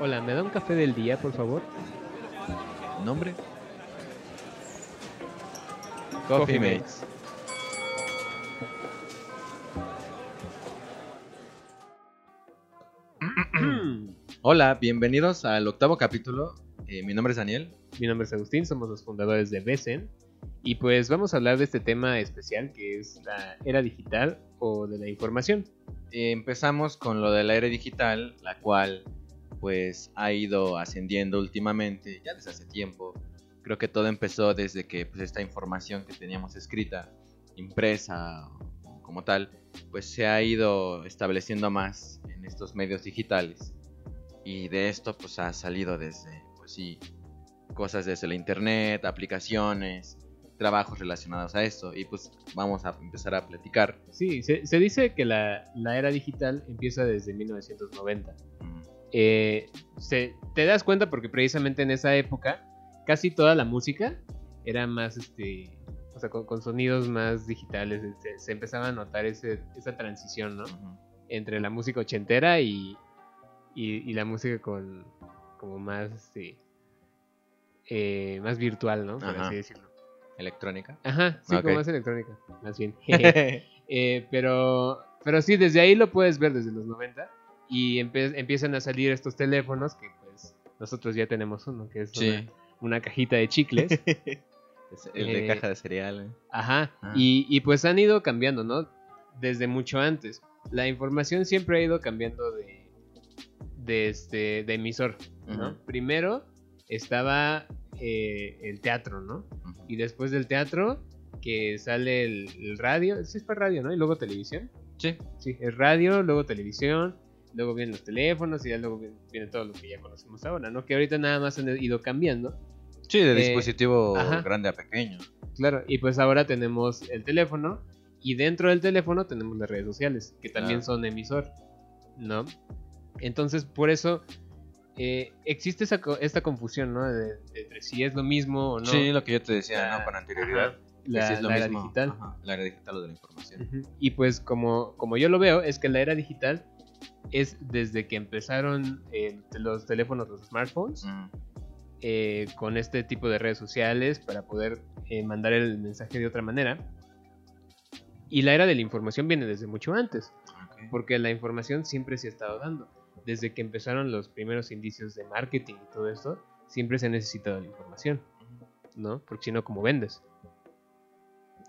Hola, ¿me da un café del día, por favor? ¿Nombre? Coffee Coffee Mates. Hola, bienvenidos al octavo capítulo. Eh, mi nombre es Daniel. Mi nombre es Agustín, somos los fundadores de Besen. Y pues vamos a hablar de este tema especial que es la era digital o de la información. Eh, empezamos con lo de la era digital, la cual pues ha ido ascendiendo últimamente, ya desde hace tiempo. Creo que todo empezó desde que pues, esta información que teníamos escrita, impresa o como tal, pues se ha ido estableciendo más en estos medios digitales. Y de esto pues ha salido desde, pues sí, cosas desde la internet, aplicaciones, trabajos relacionados a esto. Y pues vamos a empezar a platicar. Sí, se, se dice que la, la era digital empieza desde 1990. Mm, Eh, se, te das cuenta porque precisamente en esa época casi toda la música era más, este, o sea, con, con sonidos más digitales. Se, se empezaba a notar ese, esa transición, ¿no? Entre la música ochentera y, y, y la música con como más, este, eh, más virtual, ¿no? Por Ajá. así decirlo. Electrónica. Ajá, sí, como más electrónica, más bien. Eh, pero, pero sí, desde ahí lo puedes ver desde los 90 y empiezan a salir estos teléfonos que pues nosotros ya tenemos uno, que es Sí. una, una cajita de chicles. Es el de Eh, caja de cereal. eh. Ajá, Ah. y, y pues han ido cambiando, ¿no? Desde mucho antes. La información siempre ha ido cambiando de, de, este, de emisor, ¿no? Primero estaba eh, el teatro, ¿no? Y después del teatro que sale el, el radio, sí es para radio, ¿no? Y luego televisión. Sí. Sí, es radio, luego televisión, luego vienen los teléfonos y ya luego viene, viene todo lo que ya conocemos ahora, ¿no? Que ahorita nada más han ido cambiando. Sí, de Eh, dispositivo ajá. grande a pequeño. Claro, y pues ahora tenemos el teléfono y dentro del teléfono tenemos las redes sociales, que también son emisor, ¿no? Entonces, por eso eh, existe esa, esta confusión, ¿no? De, de entre si es lo mismo o no. Sí, lo que yo te decía, La- ¿no? Con anterioridad. Ajá, la, es lo la era mismo. digital. Ajá, la era digital o de la información. Y pues como, como yo lo veo, es que la era digital es desde que empezaron eh, los teléfonos, los smartphones, Mm, eh, con este tipo de redes sociales para poder eh, mandar el mensaje de otra manera. Y la era de la información viene desde mucho antes, porque la información siempre se ha estado dando. Desde que empezaron los primeros indicios de marketing y todo esto, siempre se ha necesitado la información, ¿no? Porque si no, ¿cómo vendes?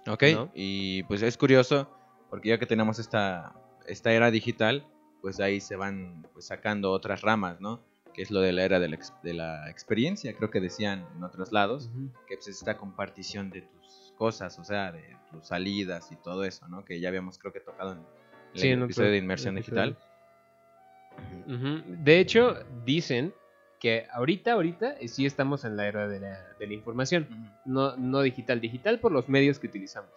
Ok, ¿no? y pues es curioso, porque ya que tenemos esta, esta era digital, pues de ahí se van pues, sacando otras ramas, ¿no? Que es lo de la era de la, ex- de la experiencia, creo que decían en otros lados, que pues es esta compartición de tus cosas, o sea, de tus salidas y todo eso, ¿no? Que ya habíamos creo que tocado en el Sí, en otro episodio de inmersión digital. De hecho, dicen que ahorita, ahorita eh, sí estamos en la era de la, de la información. No, no digital, digital por los medios que utilizamos,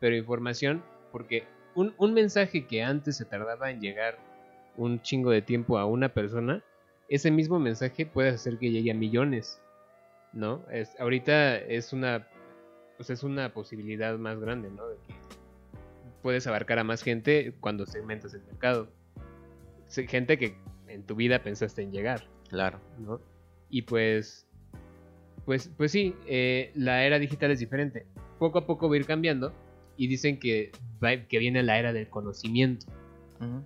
pero información porque un, un mensaje que antes se tardaba en llegar un chingo de tiempo a una persona, ese mismo mensaje puede hacer que llegue a millones, ¿no? Es, ahorita es una, pues es una posibilidad más grande, ¿no? De que puedes abarcar a más gente cuando segmentas el mercado. Gente que en tu vida pensaste en llegar. Claro. ¿no? Y pues, pues, pues sí, eh, la era digital es diferente. Poco a poco va a ir cambiando y dicen que, va- que viene la era del conocimiento,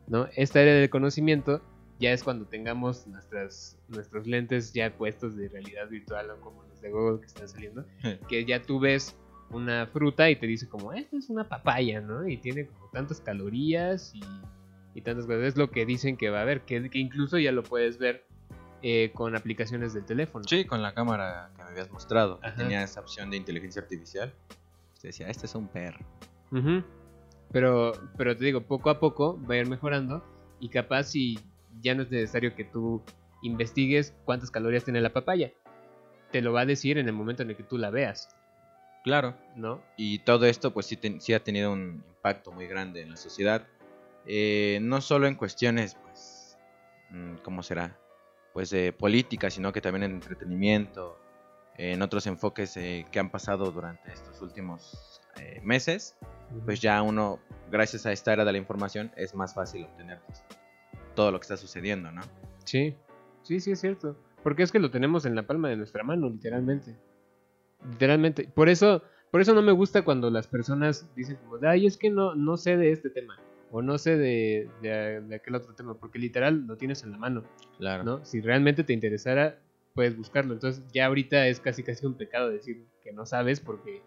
¿no? Esta era del conocimiento ya es cuando tengamos nuestras, nuestros lentes ya puestos de realidad virtual o como los de Google que están saliendo, que ya tú ves una fruta y te dice como, esta es una papaya, ¿no? Y tiene como tantas calorías y, y tantas cosas. Es lo que dicen que va a haber, que, que incluso ya lo puedes ver eh, con aplicaciones del teléfono. Sí, con la cámara que me habías mostrado, Ajá. tenía esa opción de inteligencia artificial. Te decía, este es un perro. Pero, pero te digo, poco a poco va a ir mejorando y capaz si ya no es necesario que tú investigues cuántas calorías tiene la papaya. Te lo va a decir en el momento en el que tú la veas, Claro. ¿no? Y todo esto, pues sí, sí ha tenido un impacto muy grande en la sociedad. Eh, no solo en cuestiones, pues, mm, ¿cómo será? Pues de política, sino que también en entretenimiento, en otros enfoques eh, que han pasado durante estos últimos eh, meses. Pues ya uno, gracias a esta era de la información, es más fácil obtener pues, todo lo que está sucediendo, ¿no? Sí. Sí, sí, es cierto. Porque es que lo tenemos en la palma de nuestra mano, literalmente. Literalmente. Por eso, por eso no me gusta cuando las personas dicen como, ay, es que no, no sé de este tema. O no sé de, de, de aquel otro tema. Porque literal lo tienes en la mano. Claro. ¿no? Si realmente te interesara, puedes buscarlo. Entonces ya ahorita es casi casi un pecado decir que no sabes porque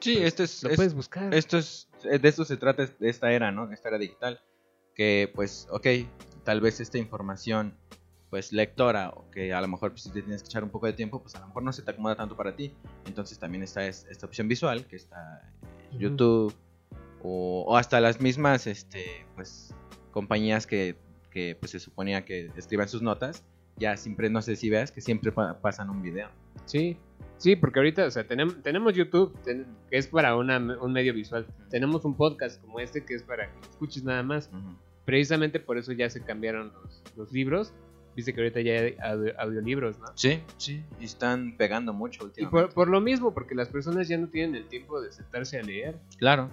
Sí, pues, esto es, lo es- puedes buscar. esto es, eh, de esto se trata esta era, ¿no? Esta era digital. Que pues, ok, tal vez esta información, pues lectora, o que a lo mejor pues, si te tienes que echar un poco de tiempo, pues a lo mejor no se te acomoda tanto para ti. Entonces también está es- esta opción visual, que está en. YouTube, o, o hasta las mismas, este, pues, compañías que, que pues se suponía que escriban sus notas, ya siempre, no sé si veas, que siempre pa- pasan un video. Sí, sí, porque ahorita, o sea, tenemos, tenemos YouTube, ten- que es para una, un medio visual. Tenemos un podcast como este que es para que escuches nada más. Precisamente por eso ya se cambiaron los, los libros. Viste que ahorita ya hay audio- audiolibros, ¿no? Sí, sí, y están pegando mucho Y últimamente. por, por lo mismo, porque las personas ya no tienen el tiempo de sentarse a leer, Claro.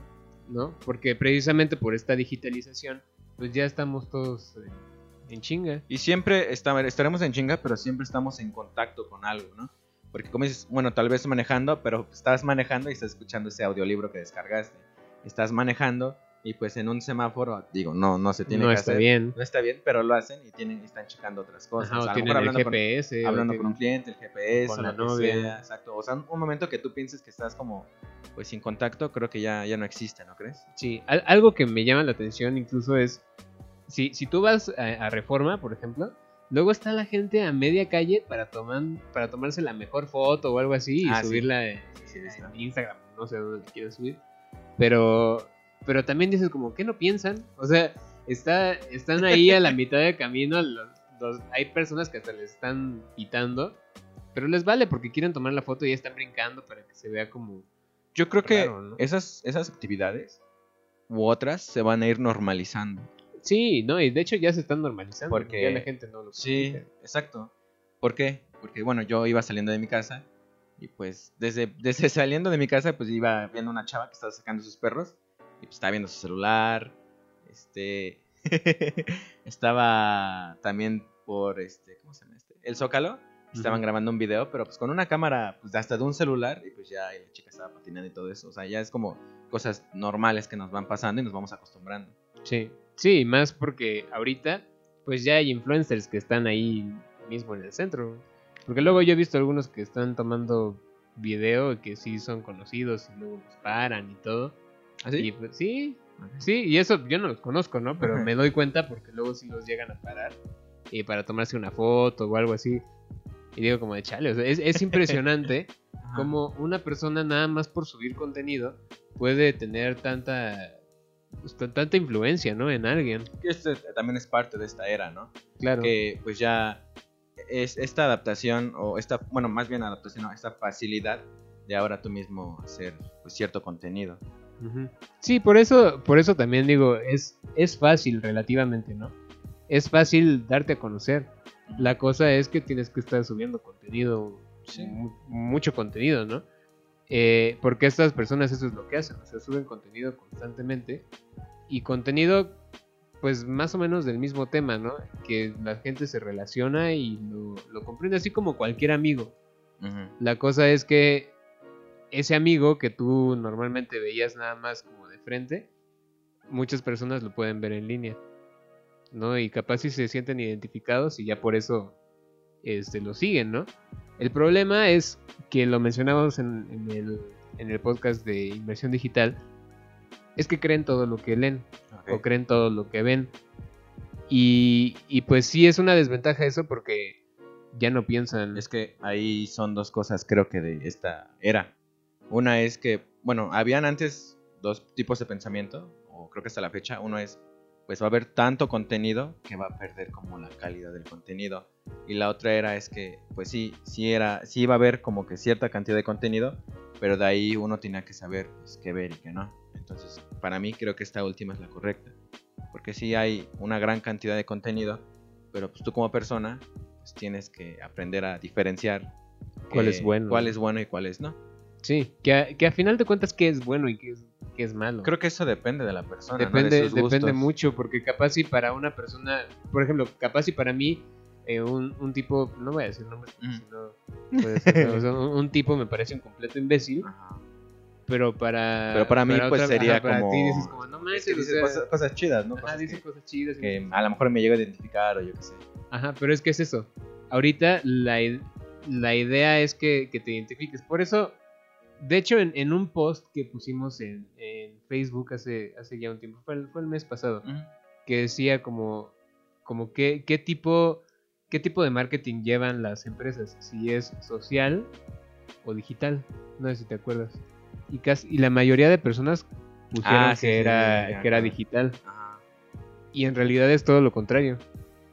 ¿no? Porque precisamente por esta digitalización, pues ya estamos todos eh, en chinga. Y siempre está- estaremos en chinga, pero siempre estamos en contacto con algo, ¿no? Porque como dices, bueno, tal vez manejando, pero estás manejando y estás escuchando ese audiolibro que descargaste. Estás manejando y pues en un semáforo, digo, no, no se tiene no que está hacer. bien. No está bien, pero lo hacen y tienen, están checando otras cosas. Ajá, o lo tienen el hablando con- GPS. o hablando con tienen- un cliente, el GPS, con o la lo que novia. sea, exacto. O sea, un momento que tú pienses que estás como, pues sin contacto, creo que ya, ya no existe, ¿no crees? Sí, al- algo que me llama la atención incluso es, si, si tú vas a, a Reforma, por ejemplo, luego está la gente a media calle para, tomar, para tomarse la mejor foto o algo así y Ah, sí. subirla en, Sí, Instagram, no sé dónde quieran subir. Pero, pero también dices como, ¿qué no piensan? O sea, está, están ahí a la mitad del camino, los- los- hay personas que hasta les están pitando, pero les vale porque quieren tomar la foto y ya están brincando para que se vea como... Yo creo que esas, esas actividades u otras se van a ir normalizando. Sí, no, y de hecho ya se están normalizando. Porque- ya la gente no lo Sí, critica. exacto. ¿Por qué? Porque bueno, yo iba saliendo de mi casa y pues desde, desde saliendo de mi casa pues iba viendo una chava que estaba sacando sus perros y pues estaba viendo su celular. Este estaba también por este, ¿cómo se llama este? El Zócalo. Estaban grabando un video, pero pues con una cámara pues hasta de un celular y pues ya la chica estaba patinando y todo eso. O sea, ya es como cosas normales que nos van pasando y nos vamos acostumbrando. Sí, sí, más porque ahorita pues ya hay influencers que están ahí mismo en el centro. Porque luego yo he visto algunos que están tomando video y que sí son conocidos y luego los paran y todo. Y pues, sí, sí, y eso yo no los conozco, ¿no? Pero me doy cuenta porque luego sí los llegan a parar y para tomarse una foto o algo así. Y digo como de chale, o sea, es, es impresionante como una persona nada más por subir contenido puede tener tanta pues, tanta influencia, ¿no? En alguien. Que este también es parte de esta era, ¿no? Claro. que pues ya es esta adaptación o esta, bueno, más bien adaptación, no, esta facilidad de ahora tú mismo hacer pues, cierto contenido. Sí, por eso, por eso también digo, es, es fácil relativamente, ¿no? Es fácil darte a conocer. La cosa es que tienes que estar subiendo contenido, Sí. mucho contenido, ¿no? Eh, porque estas personas eso es lo que hacen, o sea, suben contenido constantemente y contenido pues más o menos del mismo tema, ¿no? Que la gente se relaciona y lo, lo comprende así como cualquier amigo. La cosa es que ese amigo que tú normalmente veías nada más como de frente, muchas personas lo pueden ver en línea, ¿no? Y capaz si se sienten identificados y ya por eso este, lo siguen, ¿no? El problema es que lo mencionábamos en, en el, en el podcast de inversión digital, es que creen todo lo que leen Ok. o creen todo lo que ven. Y, y pues sí es una desventaja eso porque ya no piensan. Es que ahí son dos cosas creo que de esta era. Una es que, bueno, habían antes dos tipos de pensamiento, o creo que hasta la fecha. Uno es, pues va a haber tanto contenido que va a perder como la calidad del contenido. Y la otra era es que, pues sí, sí era, sí iba a haber como que cierta cantidad de contenido, pero de ahí uno tenía que saber pues, qué ver y qué no. Entonces, para mí creo que esta última es la correcta. Porque sí hay una gran cantidad de contenido, pero pues tú como persona pues tienes que aprender a diferenciar Cuál es bueno. cuál es bueno y cuál es no. Sí, que a, que a final de cuentas qué es bueno y qué es, qué es malo. Creo que eso depende de la persona, ¿no? depende, de sus depende gustos. mucho, porque capaz si para una persona, por ejemplo, capaz si para mí eh, un, un tipo, no voy a decir nombres, porque Ujú. si no puede ser, o sea, un, un tipo me parece un completo imbécil, Ajá. pero para... Pero para mí, pues, sería para como- ti dices como, no Es manches, que o dice sea, cosas, cosas chidas, ¿no? ajá, Cosas que, cosas chidas. que a lo mejor me llego a identificar o yo qué sé. Ajá, pero es que es eso. Ahorita la, la idea es que, que te identifiques. Por eso, de hecho, en, en un post que pusimos en, en Facebook hace, hace ya un tiempo, fue el, fue el mes pasado, que decía como, como qué, qué tipo qué tipo de marketing llevan las empresas, si es social o digital. No sé si te acuerdas. Y casi, y la mayoría de personas pusieron Ah, que sí, era, sí, que era digital. Ajá. Y en realidad es todo lo contrario.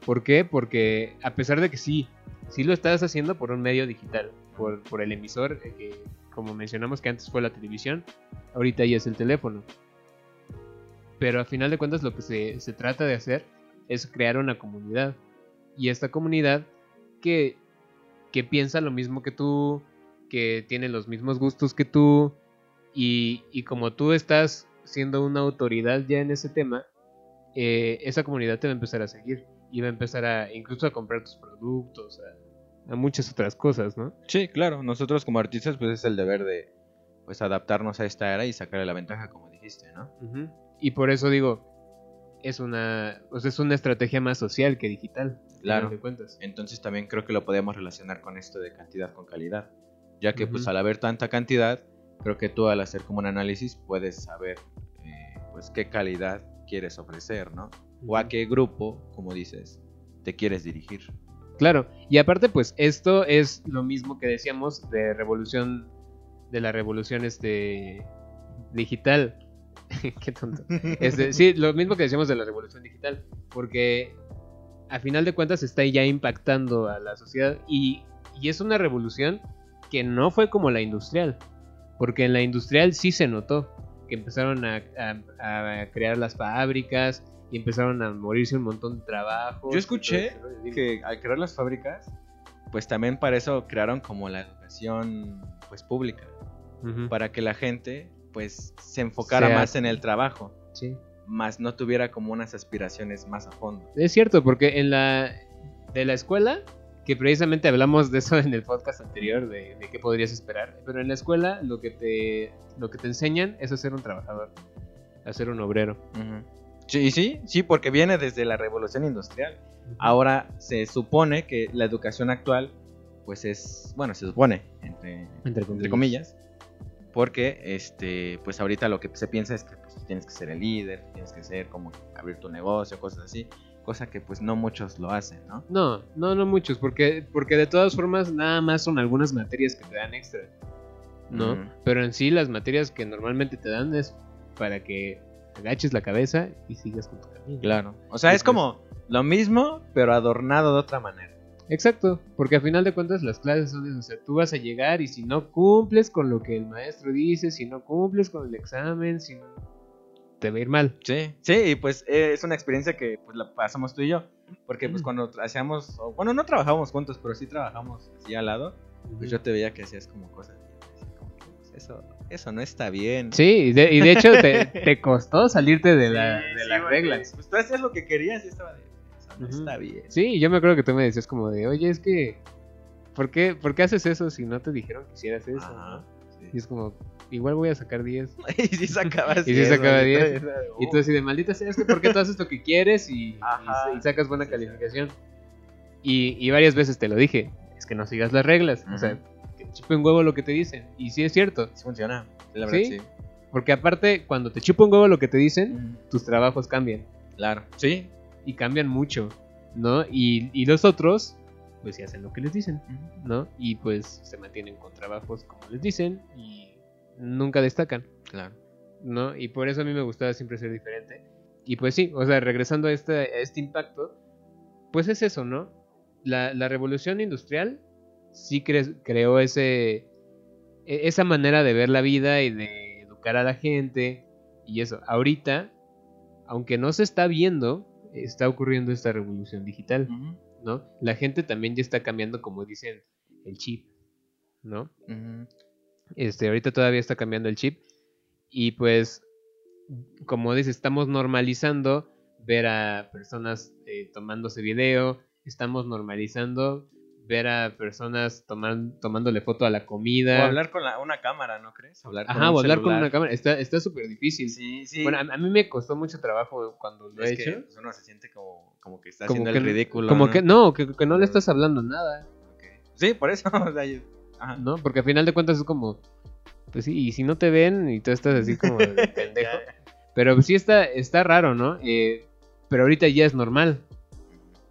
¿Por qué? Porque a pesar de que sí, sí lo estás haciendo por un medio digital, por, por el emisor, eh, que como mencionamos que antes fue la televisión, ahorita ya es el teléfono. Pero a final de cuentas lo que se, trata de hacer es crear una comunidad. Y esta comunidad que, piensa lo mismo que tú, que tiene los mismos gustos que tú, y, como tú estás siendo una autoridad ya en ese tema, eh, esa comunidad te va a empezar a seguir y va a empezar a incluso a comprar tus productos, a muchas otras cosas, ¿no? Sí, claro, nosotros como artistas pues es el deber de pues adaptarnos a esta era y sacarle la ventaja como dijiste, ¿no? Y por eso digo, es una, o sea, es una estrategia más social que digital. al Claro. de cuentas. Entonces también creo que lo podemos relacionar con esto de cantidad con calidad, ya que pues al haber tanta cantidad, creo que tú al hacer como un análisis puedes saber eh, pues qué calidad quieres ofrecer, ¿no? O a qué grupo, como dices, te quieres dirigir. Claro, y aparte pues esto es lo mismo que decíamos de revolución, de la revolución este digital. Qué tonto. Este, sí, lo mismo que decíamos de la revolución digital, porque a final de cuentas está ya impactando a la sociedad y, y es una revolución que no fue como la industrial, porque en la industrial sí se notó que empezaron a, a- a crear las fábricas y empezaron a morirse un montón de trabajos. Yo escuché que al crear las fábricas, pues también para eso crearon como la educación pues pública, para que la gente pues se enfocara Sea- más en el trabajo, Sí. más no tuviera como unas aspiraciones más a fondo. Es cierto, porque en la de la escuela, que precisamente hablamos de eso en el podcast anterior, de, de qué podrías esperar, pero en la escuela lo que te lo que te enseñan es a ser un trabajador, a ser un obrero. Ujú. Sí, sí, sí, porque viene desde la revolución industrial. Ahora se supone que la educación actual, pues es, bueno, se supone, entre, entre entre comillas, porque, este, pues ahorita lo que se piensa es que pues, tienes que ser el líder, tienes que ser como abrir tu negocio, cosas así, cosa que pues no muchos lo hacen, ¿no? No, no, no muchos, porque porque de todas formas nada más son algunas materias que te dan extra, ¿no? Pero en sí las materias que normalmente te dan es para que agaches la cabeza y sigas con tu camino. Claro. O sea, es como lo mismo, pero adornado de otra manera. Exacto, porque a final de cuentas las clases son eso, o sea, tú vas a llegar y si no cumples con lo que el maestro dice, si no cumples con el examen, si no, te va a ir mal. Sí, sí, y pues eh, es una experiencia que pues la pasamos tú y yo, porque pues Mm. cuando hacíamos, o, bueno, no trabajábamos juntos, pero sí trabajamos así al lado, pues yo te veía que hacías como cosas, decía como que, pues, eso, eso no está bien. Sí, y de, y de hecho te, te costó salirte de, la, Sí, de sí, las reglas. Pues tú hacías lo que querías y estaba de, eso no está bien. Sí, yo me acuerdo que tú me decías como de, oye, es que, ¿por qué, ¿por qué haces eso si no te dijeron que hicieras eso? Ajá, no?" sí. Y es como, igual voy a sacar 10. y sí sacabas Y sí diez, sacaba maldita diez. sea, Y tú así de maldita sea, es que ¿por qué tú haces lo que quieres y, Ajá. y- y sacas buena Sí, sí. calificación? Y, y varias veces te lo dije, es que no sigas las reglas, o sea, chupe un huevo lo que te dicen. Y sí es cierto, Sí funciona, la verdad ¿Sí? sí. porque aparte cuando te chupa un huevo lo que te dicen, tus trabajos cambian. Claro, sí. Y cambian mucho, ¿no? Y, y los otros, pues sí hacen lo que les dicen, ¿no? Y pues se mantienen con trabajos como les dicen y nunca destacan. Claro. ¿no? Y por eso a mí me gustaba siempre ser diferente. Y pues sí, o sea, regresando a este, a este impacto, pues es eso, ¿no? La, la revolución industrial sí cre- creó ese, e- esa manera de ver la vida y de educar a la gente y eso. Ahorita, aunque no se está viendo, está ocurriendo esta revolución digital. ¿no? La gente también ya está cambiando, como dicen, el chip, ¿no? Este, ahorita todavía está cambiando el chip. Y pues, como dices, estamos normalizando ver a personas eh, tomándose video estamos normalizando ver a personas toman- tomándole foto a la comida. O hablar con la- una cámara, ¿no crees? Hablar con Ajá, o hablar con una cámara. Está está súper difícil. Sí, sí. Bueno, a, a mí me costó mucho trabajo cuando lo he es que hecho. pues, uno se siente como, como que está Como haciendo que, el ridículo. como ¿no? que no, que, que no le estás hablando nada. Sí, por eso. o sea, yo- ajá. ¿no? Porque al final de cuentas es como, pues sí, y si no te ven y tú estás así como de pendejo. Pero sí está, está raro, ¿no? Eh, pero ahorita ya es normal,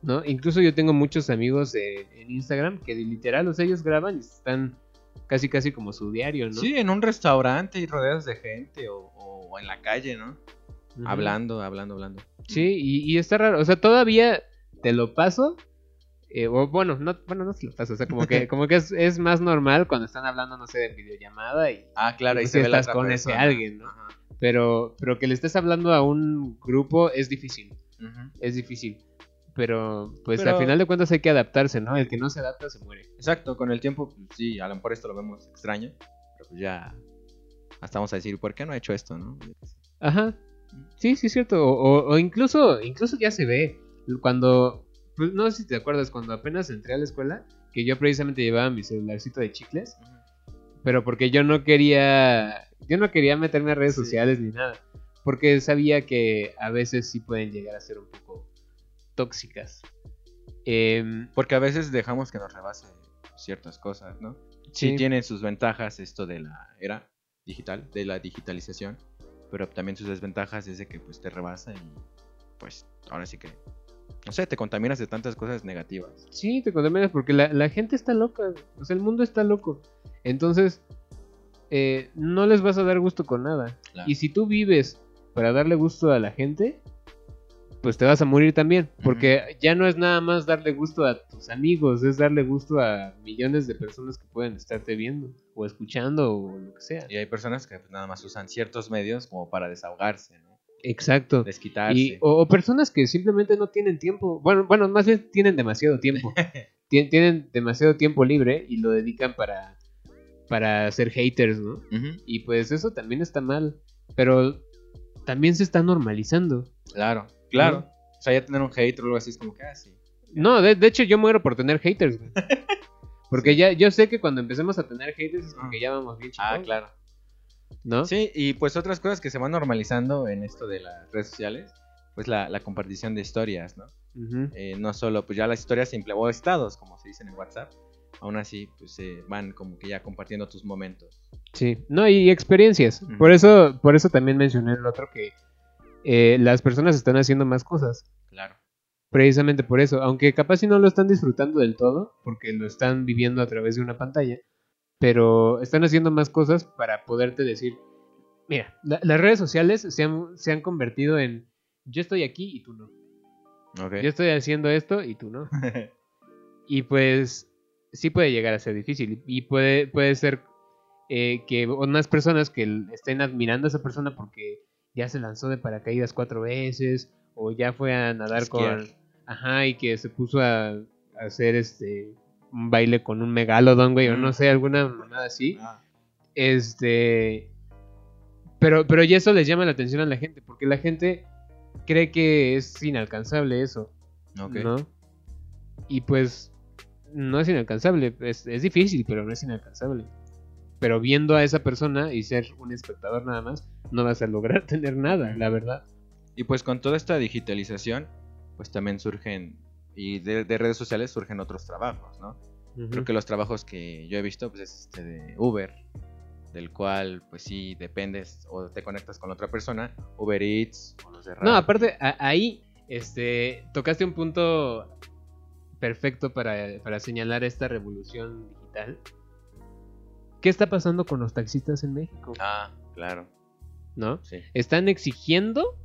¿no? Incluso yo tengo muchos amigos en Instagram que literal, o sea, ellos graban y están casi casi como su diario, ¿no? Sí, en un restaurante y rodeados de gente o, o en la calle, ¿no? Hablando, hablando, hablando. Sí, y, y está raro, o sea, todavía te lo paso. eh, o bueno, no, bueno, no se lo paso, o sea, como que, como que es, es más normal cuando están hablando, no sé, de videollamada y Ah, claro, Y se ve estás con ese alguien, ¿no? Ajá. pero, pero que le estés hablando a un grupo es difícil. Es difícil. Pero, pues Pero- al final de cuentas hay que adaptarse, ¿no? El que no se adapta se muere. Exacto, con el tiempo, pues, sí, a lo mejor esto lo vemos extraño, pero pues ya hasta vamos a decir, ¿por qué no ha hecho esto, no? Ajá. Sí, sí, es cierto. O, o- o incluso, incluso ya se ve. Cuando, pues, no sé si te acuerdas, cuando apenas entré a la escuela, que yo precisamente llevaba mi celularcito de chicles, pero porque yo no quería, yo no quería meterme a redes Sí. sociales ni nada. Porque sabía que a veces sí pueden llegar a ser un poco tóxicas. Em, Porque a veces dejamos que nos rebase ciertas cosas, ¿no? Sí, sí, tiene sus ventajas esto de la era digital, de la digitalización, pero también sus desventajas es de que pues te rebasa y pues ahora sí que, no sé, te contaminas de tantas cosas negativas. Sí, te contaminas porque la, la gente está loca. O sea, el mundo está loco. Entonces, eh, no les vas a dar gusto con nada. Claro. Y si tú vives para darle gusto a la gente, pues te vas a morir también. Porque ya no es nada más darle gusto a tus amigos, es darle gusto a millones de personas que pueden estarte viendo o escuchando o lo que sea. Y hay personas que nada más usan ciertos medios como para desahogarse, ¿no? Exacto. Desquitarse. Y, o, o personas que simplemente no tienen tiempo. Bueno, bueno, más bien tienen demasiado tiempo. Tien- tienen demasiado tiempo libre y lo dedican para, para ser haters, ¿no? Y pues eso también está mal. Pero también se está normalizando. Claro, claro. O sea, ya tener un hate o algo así es como que, ah, sí. No, de, de hecho yo muero por tener haters, güey. Porque ya yo sé que cuando empecemos a tener haters es porque ya vamos bien Ah, chicos, claro. ¿no? Sí, y pues otras cosas que se van normalizando en esto de las redes sociales, pues la, la compartición de historias, ¿no? Eh, no solo, pues ya las historias simple o estados, como se dicen en WhatsApp, aún así, pues se van como que ya compartiendo tus momentos. Sí, no, y experiencias. Por eso, por eso también mencioné el otro que eh, las personas están haciendo más cosas. Claro. Precisamente por eso, aunque capaz si no lo están disfrutando del todo, porque lo están viviendo a través de una pantalla, pero están haciendo más cosas para poderte decir, mira, la- las redes sociales se han, se han convertido en yo estoy aquí y tú no. Yo estoy haciendo esto y tú no. Y pues sí puede llegar a ser difícil. Y puede, puede ser eh, que unas personas que estén admirando a esa persona porque ya se lanzó de paracaídas cuatro veces o ya fue a nadar Esquiar. con... Ajá, y que se puso a, a hacer este un baile con un megalodón, güey, o no sé, alguna mamada así. Ah, Este. Pero, pero ya eso les llama la atención a la gente, porque la gente cree que es inalcanzable eso. ok. ¿no? Y pues no es inalcanzable, es, es difícil, pero no es inalcanzable. Pero viendo a esa persona y ser un espectador nada más, no vas a lograr tener nada, la verdad. Y pues con toda esta digitalización, pues también surgen, y de, de redes sociales surgen otros trabajos, ¿no? Creo que los trabajos que yo he visto, pues es este de Uber, del cual, pues sí, dependes o te conectas con otra persona, Uber Eats o los de No, aparte, a- ahí este, tocaste un punto perfecto para, para señalar esta revolución digital. ¿Qué está pasando con los taxistas en México? Ah, claro, ¿No? sí. Están exigiendo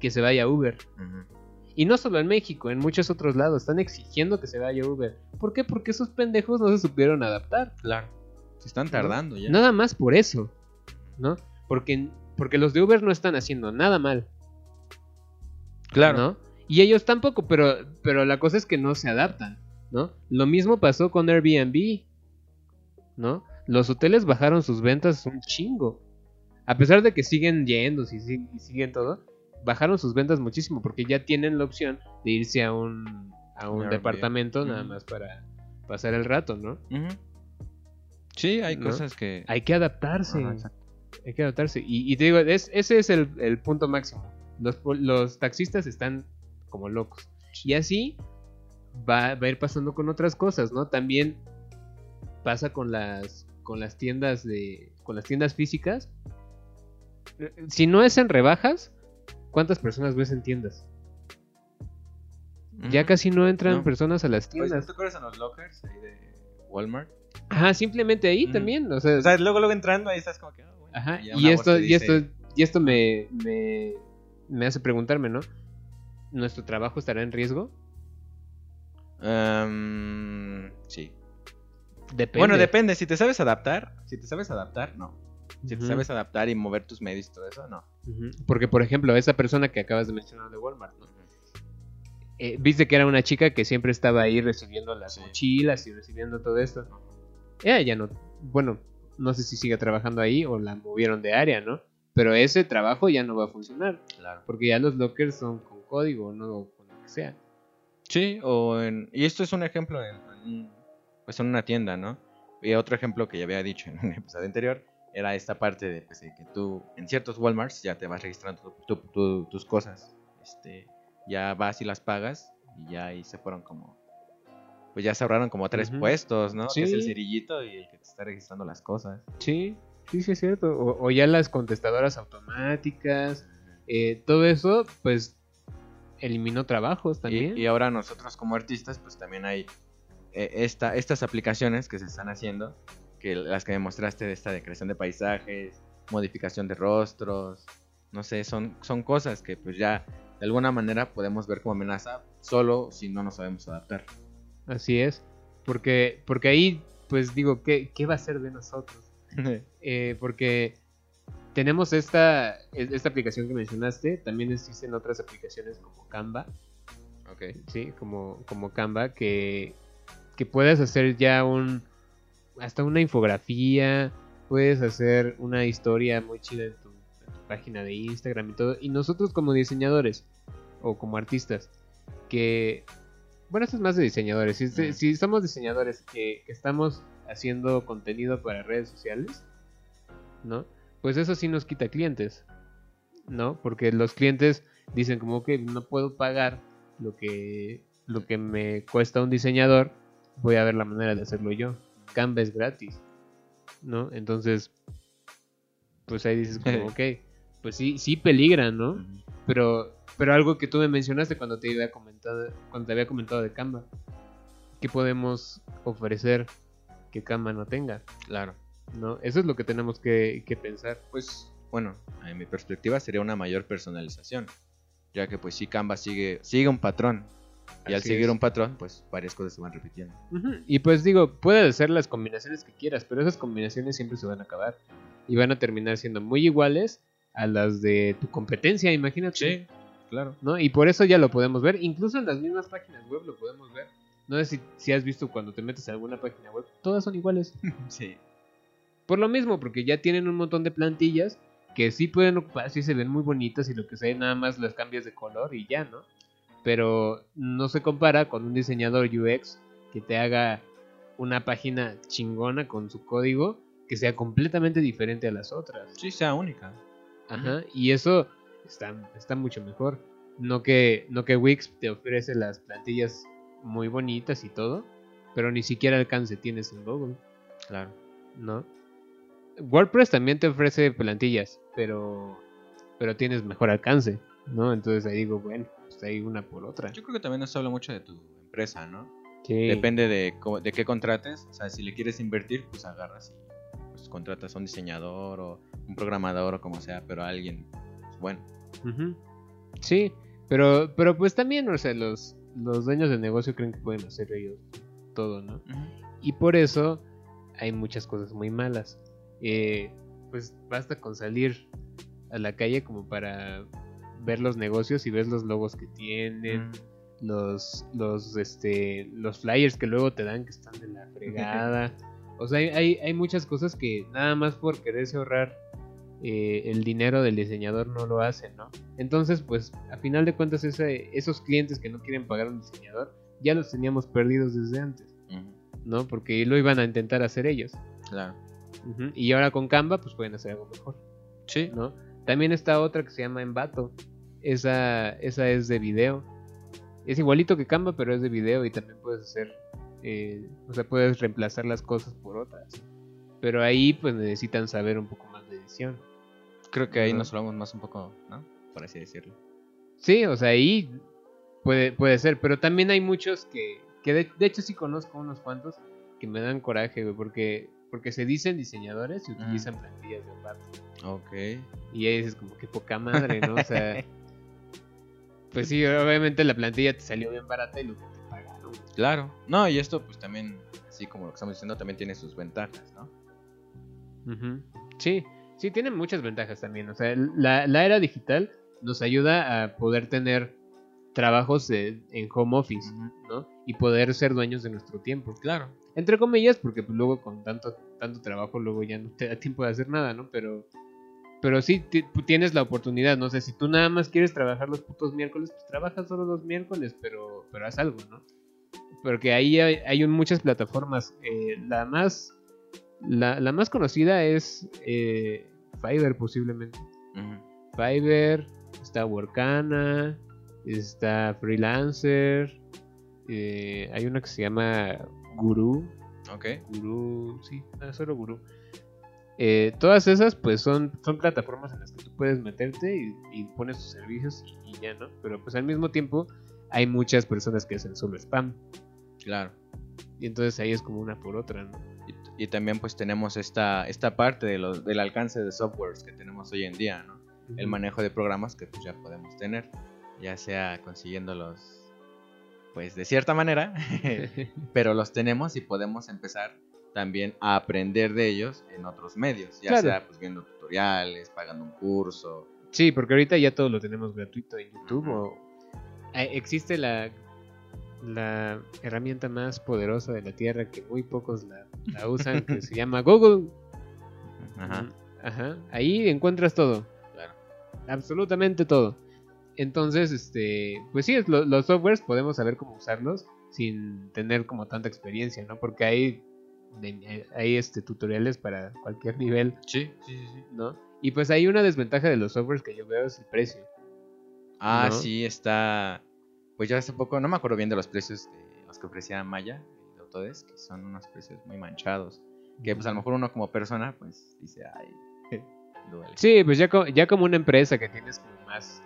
que se vaya Uber. Ujú. Y no solo en México, en muchos otros lados están exigiendo que se vaya Uber. ¿Por qué? Porque esos pendejos no se supieron adaptar. Claro. Se están tardando ya. Nada más por eso, ¿no? Porque, porque los de Uber no están haciendo nada mal, Claro. ¿no? Y ellos tampoco, pero, pero la cosa es que no se adaptan, ¿no? Lo mismo pasó con Airbnb, ¿no? Los hoteles bajaron sus ventas un chingo. A pesar de que siguen yendo y, sig- y siguen todo, bajaron sus ventas muchísimo porque ya tienen la opción de irse a un a un departamento nada más para pasar el rato, ¿no? Sí, hay ¿No? cosas que... Hay que adaptarse. Ajá. Hay que adaptarse. Y, y te digo, es- ese es el, el punto máximo. Los, los taxistas están como locos. Y así va, va a ir pasando con otras cosas, ¿no? También pasa con las con las tiendas de con las tiendas físicas. Eh, Si no es en rebajas, ¿cuántas personas ves en tiendas? Ya Ujú. casi no entran No. personas a las tiendas. ¿Tú acuerdas en los lockers ahí de Walmart? Ajá, simplemente ahí también, o sea, O sea, luego, luego entrando ahí estás como que... ah, bueno. Ajá, ya y esto, y dice, esto, y esto me, me, me hace preguntarme, ¿no? ¿Nuestro trabajo estará en riesgo? Em, sí. Depende. Bueno, depende. Si te sabes adaptar, si te sabes adaptar, no. Si te sabes adaptar y mover tus medios y todo eso, no. Porque, por ejemplo, esa persona que acabas de mencionar de Walmart, ¿no? Eh, Viste que era una chica que siempre estaba ahí recibiendo las Sí. mochilas y recibiendo todo esto. Ella ya no, bueno, no sé si sigue trabajando ahí o la movieron de área, ¿no? Pero ese trabajo ya no va a funcionar. Claro. Porque ya los lockers son con código, no con lo que sea. Sí, o en... Y esto es un ejemplo en, en- pues en una tienda, ¿no? Y otro ejemplo que ya había dicho en un episodio anterior era esta parte de, pues, de que tú en ciertos Walmarts ya te vas registrando tu- tu- tu- tus cosas. Este, ya vas y las pagas y ya ahí se fueron como... Pues ya se ahorraron como tres puestos, ¿no? Que es el Sí. cerillito y el que te está registrando las cosas. Sí, sí, sí es cierto. O, o ya las contestadoras automáticas, eh, todo eso, pues eliminó trabajos también. Y, y ahora nosotros como artistas, pues también hay esta, estas aplicaciones que se están haciendo, que las que me mostraste de esta de creación de paisajes, modificación de rostros, no sé, son, son cosas que pues ya de alguna manera podemos ver como amenaza solo si no nos sabemos adaptar. Así es. Porque, porque ahí, pues digo, ¿qué, qué va a ser de nosotros? Eh, porque tenemos esta, e- esta aplicación que mencionaste, también existen otras aplicaciones como Canva, ok. ¿sí? Como, como Canva, que, que puedes hacer ya un, hasta una infografía, puedes hacer una historia muy chida en tu, en tu página de Instagram y todo. Y nosotros como diseñadores o como artistas, que, bueno, esto es más de diseñadores, si, Mm. si somos diseñadores que, que estamos haciendo contenido para redes sociales, ¿no? Pues eso sí nos quita clientes, ¿no? Porque los clientes dicen como que no puedo pagar lo que lo que me cuesta un diseñador, voy a ver la manera de hacerlo yo. Canva es gratis, ¿no? Entonces, pues ahí dices como, ok, pues sí, sí peligra, ¿no? Pero, pero algo que tú me mencionaste cuando te había comentado, cuando te había comentado de Canva, ¿qué podemos ofrecer que Canva no tenga? Claro. ¿No? Eso es lo que tenemos que, que pensar. Pues bueno, en mi perspectiva sería una mayor personalización, ya que pues si Canva sigue, sigue un patrón. Y al Así seguir es. un patrón, pues varias cosas se van repitiendo. Y pues digo, puedes hacer las combinaciones que quieras, pero esas combinaciones siempre se van a acabar. Y van a terminar siendo muy iguales a las de tu competencia, imagínate. claro. ¿no? Y por eso ya lo podemos ver. Incluso en las mismas páginas web lo podemos ver. No sé si, si has visto cuando te metes a alguna página web, todas son iguales. Sí. Por lo mismo, porque ya tienen un montón de plantillas que sí pueden ocupar, sí se ven muy bonitas y lo que sea, nada más las cambias de color y ya, ¿no? Pero no se compara con un diseñador UX que te haga una página chingona con su código que sea completamente diferente a las otras. Sí, sea única. Ajá, y eso está, está mucho mejor. No que, no que Wix te ofrece las plantillas muy bonitas y todo, pero ni siquiera alcance tienes en Google, Claro. ¿no? WordPress también te ofrece plantillas, pero, pero tienes mejor alcance, ¿no? Entonces ahí digo, bueno, pues ahí una por otra. Yo creo que también eso habla mucho de tu empresa, ¿no? Sí. Depende de, de qué contrates. O sea, si le quieres invertir, pues agarras y pues, contratas a un diseñador o un programador o como sea, pero a alguien pues, bueno. Sí, pero, pero pues también, o sea, los, los dueños de negocio creen que pueden hacer ellos todo, ¿no? Y por eso hay muchas cosas muy malas. Eh, pues basta con salir a la calle como para ver los negocios y ves los logos que tienen, los, los, este, los flyers que luego te dan que están de la fregada. o sea, hay, hay, muchas cosas que nada más por quererse ahorrar eh, el dinero del diseñador no lo hacen, ¿no? Entonces, pues, a final de cuentas, ese- esos clientes que no quieren pagar a un diseñador ya los teníamos perdidos desde antes, ¿no? Porque lo iban a intentar hacer ellos. Claro. Y ahora con Canva, pues pueden hacer algo mejor, Sí. ¿no? También está otra que se llama Envato. Esa, esa es de video. Es igualito que Canva, pero es de video y también puedes hacer, eh, o sea, puedes reemplazar las cosas por otras. Pero ahí pues necesitan saber un poco más de edición. Creo que ahí Ajá. nos hablamos más un poco, ¿no? Por así decirlo. Sí, o sea, ahí puede, puede ser, pero también hay muchos que, que de, de hecho sí conozco unos cuantos que me dan coraje, güey, porque, porque se dicen diseñadores y utilizan plantillas de Envato. Ok. Y ahí dices como que poca madre, ¿no? O sea, pues sí, obviamente la plantilla te salió bien barata y lo que te pagaron. Claro. No, y esto pues también, así como lo que estamos diciendo, también tiene sus ventajas, ¿no? Ujú. Sí, sí, tiene muchas ventajas también. O sea, la, la era digital nos ayuda a poder tener trabajos de- en home office. ¿no? Y poder ser dueños de nuestro tiempo. Claro. Entre comillas, porque pues, luego con tanto, tanto trabajo, luego ya no te da tiempo de hacer nada, ¿no? Pero, pero sí tienes la oportunidad, no sé, si tú nada más quieres trabajar los putos miércoles, pues trabajas solo los miércoles, pero, pero haz algo, ¿no? Porque ahí hay, hay muchas plataformas. eh, la más la, la más conocida es eh, Fiverr posiblemente. Fiverr, está Workana, está Freelancer, eh, hay una que se llama Guru, Ok. Guru, sí, no, solo Guru. Eh, todas esas pues son, son plataformas en las que tú puedes meterte y, y pones tus servicios y, y ya, ¿no? Pero pues al mismo tiempo hay muchas personas que hacen solo spam Claro. y entonces ahí es como una por otra, ¿no? Y, y también pues tenemos esta, esta parte de los, del alcance de softwares que tenemos hoy en día, ¿no? El manejo de programas que pues ya podemos tener, ya sea consiguiéndolos pues de cierta manera, pero los tenemos y podemos empezar también a aprender de ellos en otros medios, ya Claro. sea pues viendo tutoriales, pagando un curso. Sí, porque ahorita ya todo lo tenemos gratuito en YouTube. O- eh, existe la, la herramienta más poderosa de la Tierra que muy pocos la, la usan, que se llama Google. Ajá, Ajá. Ahí encuentras todo, claro. absolutamente todo. Entonces, este, pues sí, lo- los softwares podemos saber cómo usarlos sin tener como tanta experiencia, ¿no? Porque hay, de- hay este, tutoriales para cualquier nivel. Sí, sí, sí, sí. ¿no? Y pues hay una desventaja de los softwares que yo veo es el precio. Ah, ¿No? sí, está. Pues ya hace poco, no me acuerdo bien de los precios de los que ofrecía Maya y de Autodesk, que son unos precios muy manchados. Que pues a lo mejor uno como persona, pues dice, ay, duele. Sí, pues ya, ya como una empresa que tienes como más,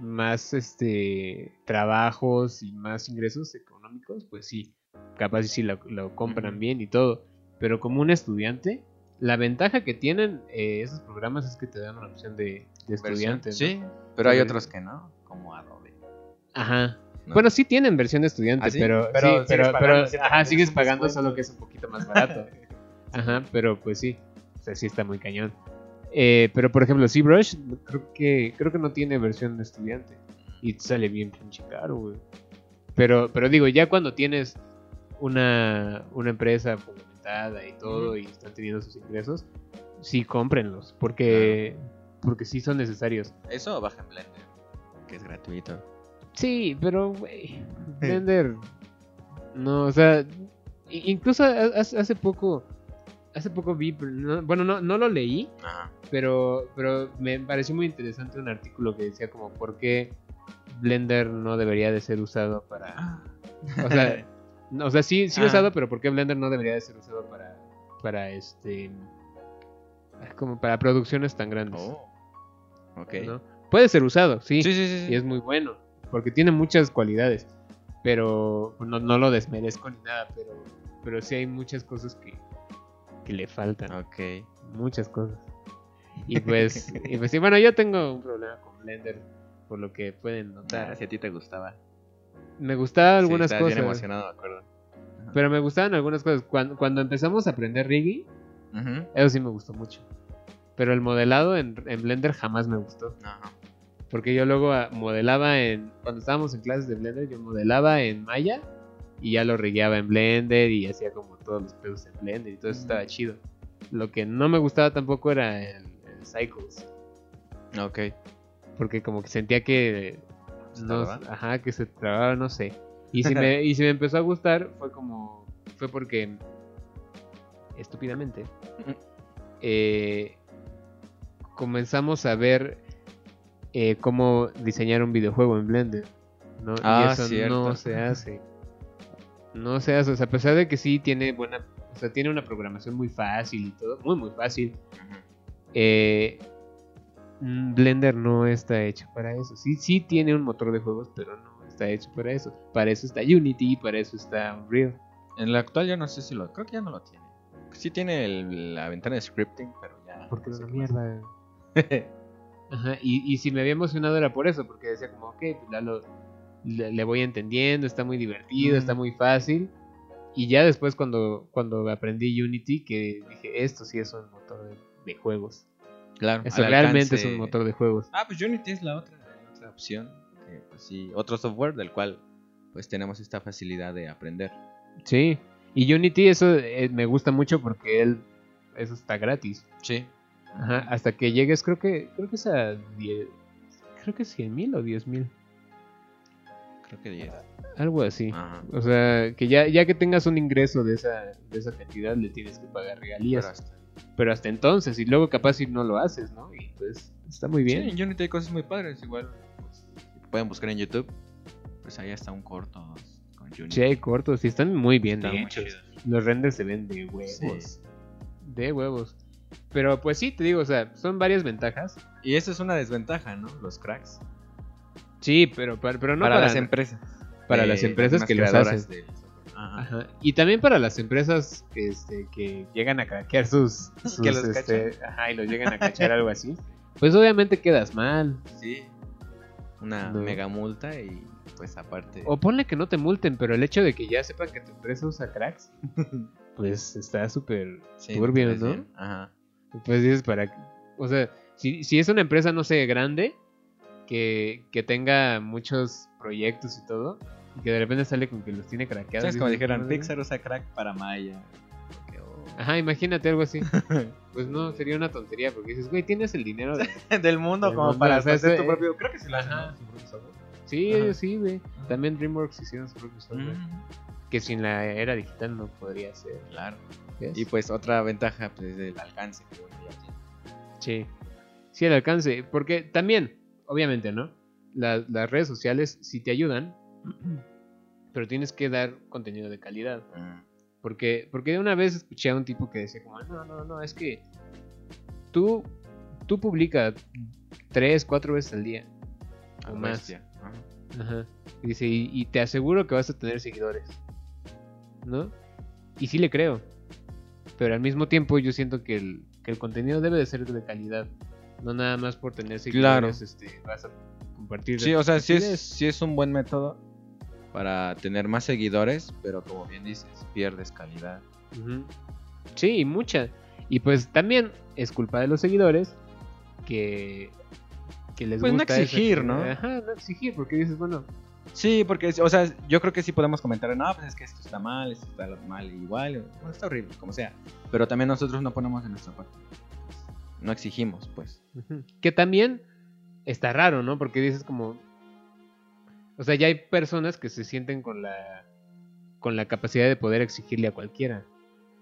más este trabajos y más ingresos económicos, pues sí, capaz y sí lo, lo compran bien y todo. Pero como un estudiante, la ventaja que tienen eh, esos programas es que te dan una opción de, de estudiante. ¿no? Sí, pero hay Sí. otros que no, como Adobe. Ajá. ¿no? Bueno, sí tienen versión de estudiante, ¿Ah, sí? pero, Pero sí, sigues pero, pagando pero- ajá, sigues pagando solo que es un poquito más barato. Ajá, pero pues sí, o sea, sí está muy cañón. Eh, pero por ejemplo, ZBrush creo que creo que no tiene versión de estudiante y sale bien pinche caro, güey. Pero pero digo, ya cuando tienes una una empresa fundamentada y todo y están teniendo sus ingresos, sí cómprenlos porque porque sí son necesarios. Eso o baja en Blender, que es gratuito. Sí, pero, güey, Blender. No, o sea, incluso ha- hace hace poco, hace poco vi, no- bueno, no, no lo leí, Ajá. pero, pero me pareció muy interesante un artículo que decía como por qué Blender no debería de ser usado para, o sea, no, o sea, sí, sí Ah. usado, pero por qué Blender no debería de ser usado para, para este, como para producciones tan grandes, Oh. Ok. ¿no? Puede ser usado, Sí, sí, sí. sí. y es muy bueno, porque tiene muchas cualidades, pero no, no lo desmerezco ni nada, pero, pero sí hay muchas cosas que, que le faltan, Ok. muchas cosas. Y pues, y pues sí, bueno, yo tengo un problema con Blender, por lo que pueden notar. Ah, si a ti te gustaba. Me gustaban algunas sí, estabas bien cosas, emocionado, me acuerdo. pero me gustaban algunas cosas. Cuando, cuando empezamos a aprender Riggy, eso sí me gustó mucho. Pero el modelado en, en Blender jamás me gustó. Ajá. Porque yo luego ah, modelaba en. Cuando estábamos en clases de Blender, yo modelaba en Maya y ya lo regueaba en Blender y hacía como todos los pedos en Blender y todo eso Mm. estaba chido. Lo que no me gustaba tampoco era el, el Cycles. Ok. Porque como que sentía que. ¿Se No, ajá, que se trababa, no sé. Y si, me, y si me empezó a gustar, fue como. Fue porque. Estúpidamente. eh, comenzamos a ver eh, cómo diseñar un videojuego en Blender. ¿no? Ah, y eso cierto. no se hace. No se hace. O sea, a pesar de que sí tiene buena. O sea, tiene una programación muy fácil y todo. Muy, muy fácil. Eh, mm, Blender no está hecho para eso. Sí, sí tiene un motor de juegos, pero no está hecho para eso. Para eso está Unity, para eso está Unreal. En la actual ya no sé si lo... Creo que ya no lo tiene. Sí tiene el- la ventana de scripting, pero ya... Porque no es una mierda. Ajá, y, y si me había emocionado era por eso, porque decía como, ok, pues ya lo, le, le voy entendiendo, está muy divertido, está muy fácil. Y ya después cuando, cuando aprendí Unity, que dije, esto sí es un motor de, de juegos. Claro. Eso al realmente alcance- es un motor de juegos. Ah, pues Unity es la otra, la otra opción. que, pues, sí, otro software del cual pues tenemos esta facilidad de aprender. Sí. Y Unity eso eh, me gusta mucho porque él, eso está gratis. Sí. Ajá, hasta que llegues, creo que, creo que es a 10, creo que es 100 mil o 10 mil. Creo que 10. Algo así. Ajá. O sea, que ya, ya que tengas un ingreso de esa, de esa cantidad, le tienes que pagar Pero regalías. hasta- Pero hasta entonces, y luego capaz si no lo haces, ¿no? Y pues está muy bien. Sí, en Unity hay cosas muy padres. Igual pues, pueden buscar en YouTube. Pues ahí está un corto con Unity. Sí, hay cortos, y están muy bien Están hechos. Los renders se ven de huevos. Sí. De huevos. Pero pues sí, te digo, o sea, son varias ventajas. Y eso es una desventaja, ¿no? Los cracks. Sí, pero, para, pero no para, para, las empresas. para las empresas que los hacen. Ajá. Ajá. Y también para las empresas este, que llegan a craquear sus. sus, Que los este, ajá, y los llegan a cachar algo así. Pues obviamente quedas mal. Sí. Una No. mega multa y pues aparte. O ponle que no te multen, pero el hecho de que ya sepan que tu empresa usa cracks, pues está súper Sí, turbio, ves ¿no? Ajá. Pues dices para. O sea, si, si es una empresa, no sé, grande, que, que tenga muchos proyectos y todo, y que de repente sale con que los tiene craqueados. ¿Sabes como dijeran. Pixar usa crack para Maya? Oh. Ajá, imagínate algo así. Pues no, sería una tontería, porque dices, güey, tienes el dinero. de- Del mundo Del como mundo, para hacer eso, tu propio. Creo que sí lo hacen. Su propio software. Sí, Ajá. ellos sí, güey. También DreamWorks hicieron su propio software. Que sin la era digital no podría ser. Claro. Y pues otra ventaja pues, es el alcance que ya tiene. Sí. Sí, el alcance. Porque también, obviamente, ¿no? La- las redes sociales sí te ayudan, pero tienes que dar contenido de calidad. Porque, porque una vez escuché a un tipo que decía como, no, no, no, es que tú, tú publicas tres, cuatro veces al día. O más. Ajá. Y dice, y, y te aseguro que vas a tener seguidores. ¿No? Y sí le creo. Pero al mismo tiempo yo siento que el, que el contenido debe de ser de calidad. No nada más por tener seguidores, Claro. este, vas a compartir. Sí, o sea, sí es, sí es un buen método para tener más seguidores, pero como bien dices, pierdes calidad. Ujú. Sí, y mucha. Y pues también es culpa de los seguidores que, que les Pues no gusta exigir. ¿no? Ajá, no exigir, porque dices, bueno, Sí, porque, o sea, yo creo que sí podemos comentar, no, pues es que esto está mal, esto está mal igual, bueno, está horrible, como sea. Pero también nosotros no ponemos de nuestra parte. No exigimos, pues. Que también está raro, ¿no? Porque dices como... O sea, ya hay personas que se sienten con la con la capacidad de poder exigirle a cualquiera,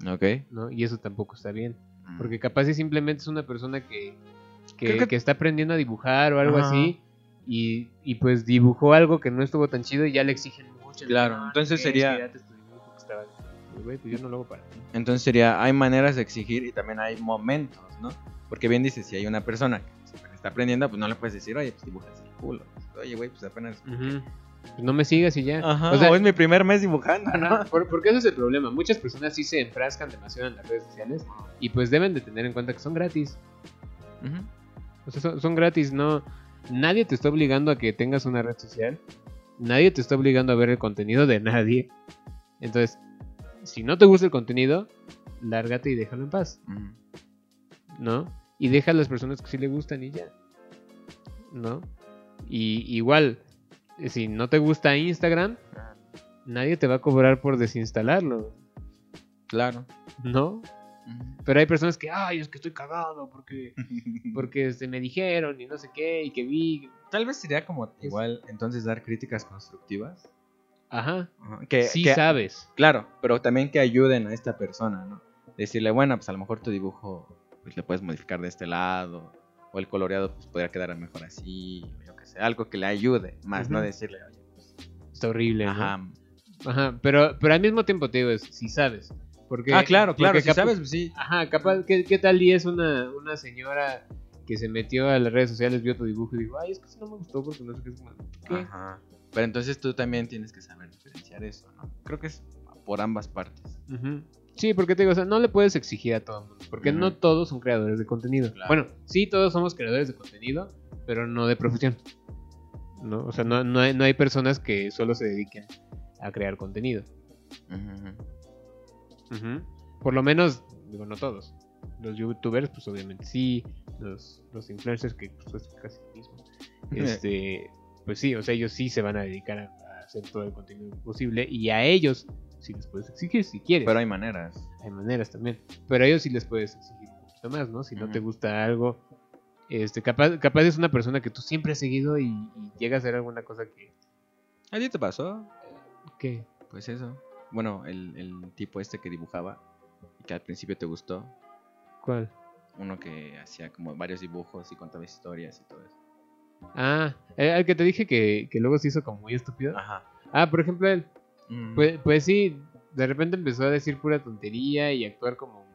Ok. ¿no? Y eso tampoco está bien. Porque capaz si simplemente es una persona que, que, que- que está aprendiendo a dibujar o algo así y, y pues dibujó algo que no estuvo tan chido y ya le exigen mucho. Claro, "No, entonces es sería- güey, pues yo no lo hago para ti. Entonces sería, hay maneras de exigir y también hay momentos, ¿no? Porque bien dices, si hay una persona que está aprendiendo, pues no le puedes decir, oye, pues dibujas el culo. Oye, güey, pues apenas... Pues no me sigas y ya. Ajá, o sea, es mi primer mes dibujando, ¿no? Por- porque ese es el problema. Muchas personas sí se enfrascan demasiado en las redes sociales y pues deben de tener en cuenta que son gratis. O sea, son, son gratis, no. Nadie te está obligando a que tengas una red social. Nadie te está obligando a ver el contenido de nadie. Entonces, si no te gusta el contenido, lárgate y déjalo en paz. ¿no? Y deja a las personas que sí le gustan y ya. ¿No? Y igual, si no te gusta Instagram, nadie te va a cobrar por desinstalarlo, Claro. ¿no? Pero hay personas que, ay, es que estoy cagado porque, porque se me dijeron y no sé qué, y que vi. Tal vez sería como igual entonces dar críticas constructivas. Ajá. Ajá, Que, sí que- sabes. Claro, pero también que ayuden a esta persona, ¿no? Decirle, bueno, pues a lo mejor tu dibujo pues le puedes modificar de este lado, o el coloreado pues podría quedar mejor así, o yo qué sé, algo que le ayude, más no decirle, oye, pues, Está horrible. ¿no? ajá. Ajá, pero, pero al mismo tiempo te digo, es, si sabes. Porque, ah, claro, claro, porque si capaz- sabes, pues sí. Ajá, capaz, ¿qué, qué tal y es una, una señora que se metió a las redes sociales, vio tu dibujo y dijo, ay, es que eso no me gustó porque no sé qué es. Ajá. Pero entonces tú también tienes que saber diferenciar eso, ¿no? Creo que es por ambas partes. Sí, porque te digo, o sea, no le puedes exigir a todo el mundo, porque no todos son creadores de contenido. Claro. Bueno, sí, todos somos creadores de contenido, pero no de profesión. ¿No? O sea, no, no, hay, no hay personas que solo se dediquen a crear contenido. Ujú. Ujú. Por lo menos, digo, no todos. Los youtubers, pues obviamente sí. Los, los influencers, que pues, es casi lo mismo. Este, pues sí, o sea, ellos sí se van a dedicar a, a hacer todo el contenido posible. Y a ellos sí les puedes exigir si quieres. Pero hay maneras. Hay maneras también. Pero a ellos sí les puedes exigir un poquito más, ¿no? Si no te gusta algo. Este, capaz, capaz es una persona que tú siempre has seguido y, y llega a hacer alguna cosa que. ¿A ti te pasó? ¿Qué? Pues eso. Bueno, el, el tipo este que dibujaba y que al principio te gustó. ¿Cuál? Uno que hacía como varios dibujos y contaba historias y todo eso. Ah, el, el que te dije que, que luego se hizo como muy estúpido. Ajá. Ah, por ejemplo, él. Mm. Pues, pues sí, de repente empezó a decir pura tontería y actuar como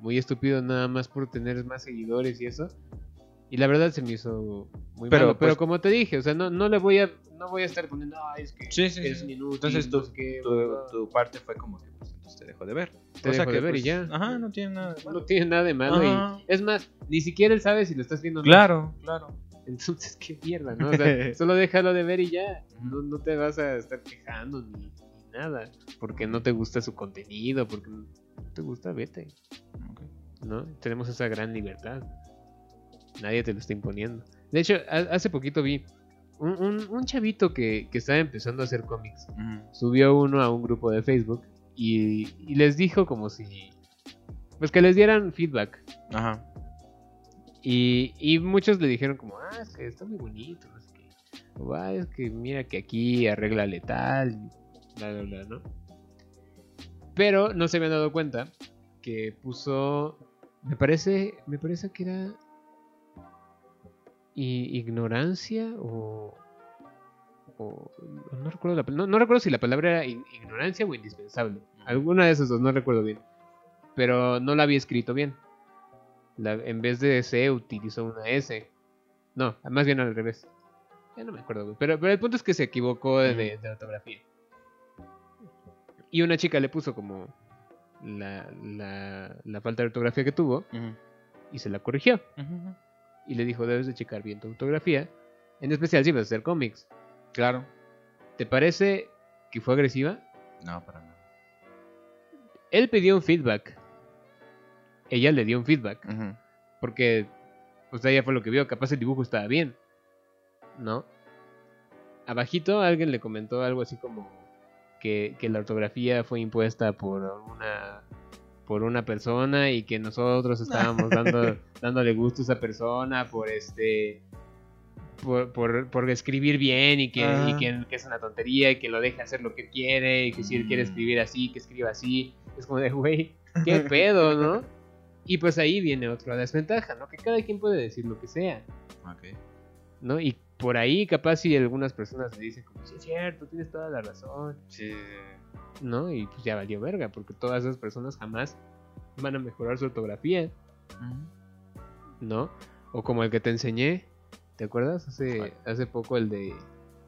muy estúpido nada más por tener más seguidores y eso. Y la verdad se me hizo muy Pero, malo. Pero pues- como te dije, o sea, no, no le voy a no voy a estar poniendo, ay, es que Sí, sí, es sí. inútil, Entonces tu, qué, tu, bla, bla". tu parte fue como que pues, entonces te dejó de ver. Te dejó de ver y pues, ya. Ajá, no tiene nada de malo. No tiene nada de malo. Y es más, ni siquiera él sabe si lo estás viendo o no. Claro, claro. Entonces, qué mierda, ¿no? O sea, solo déjalo de ver y ya. No, no te vas a estar quejando ni, ni nada. Porque no te gusta su contenido, porque no te gusta, vete. ¿No? Tenemos esa gran libertad. Nadie te lo está imponiendo. De hecho, ha- hace poquito vi un, un- un chavito que, que estaba empezando a hacer cómics. Ujú. Subió uno a un grupo de Facebook y, y les dijo como si... Pues que les dieran feedback. Ajá. Y, y muchos le dijeron como, ah, es que está muy bonito, qué. O, ah, es que mira que aquí arregla letal, bla, bla, bla, ¿no? Pero no se habían dado cuenta que puso, me parece, me parece que era ignorancia o, o- no recuerdo la, no, no recuerdo si la palabra era ignorancia o indispensable. Alguna de esas dos, no recuerdo bien. Pero no la había escrito bien. La- en vez de C utilizó una S. No, más bien al revés. Ya no me acuerdo, güey. Pero, pero el punto es que se equivocó de, de- de ortografía. Y una chica le puso como la, la, la falta de ortografía que tuvo y se la corrigió. Y le dijo, debes de checar bien tu ortografía. En especial si vas a hacer cómics. Claro. ¿Te parece que fue agresiva? No, para nada. Él pidió un feedback. Ella le dio un feedback. Porque, pues ella fue lo que vio. Capaz el dibujo estaba bien. ¿No? Abajito alguien le comentó algo así como que, que la ortografía fue impuesta por una por una persona y que nosotros estábamos dando, dándole gusto a esa persona por este por, por, por escribir bien y que, y que, que es una tontería y que lo deje hacer lo que quiere y que si él quiere Mm. escribir así, que escriba así. Es como de, güey, qué pedo, ¿no? Y pues ahí viene otra desventaja, ¿no? Que cada quien puede decir lo que sea, Ok. ¿no? Y por ahí capaz si algunas personas le dicen como, sí es cierto, tienes toda la razón, Sí. ¿no? Y pues ya valió verga, porque todas esas personas jamás van a mejorar su ortografía, ¿no? O como el que te enseñé, ¿te acuerdas? Hace, hace poco el de...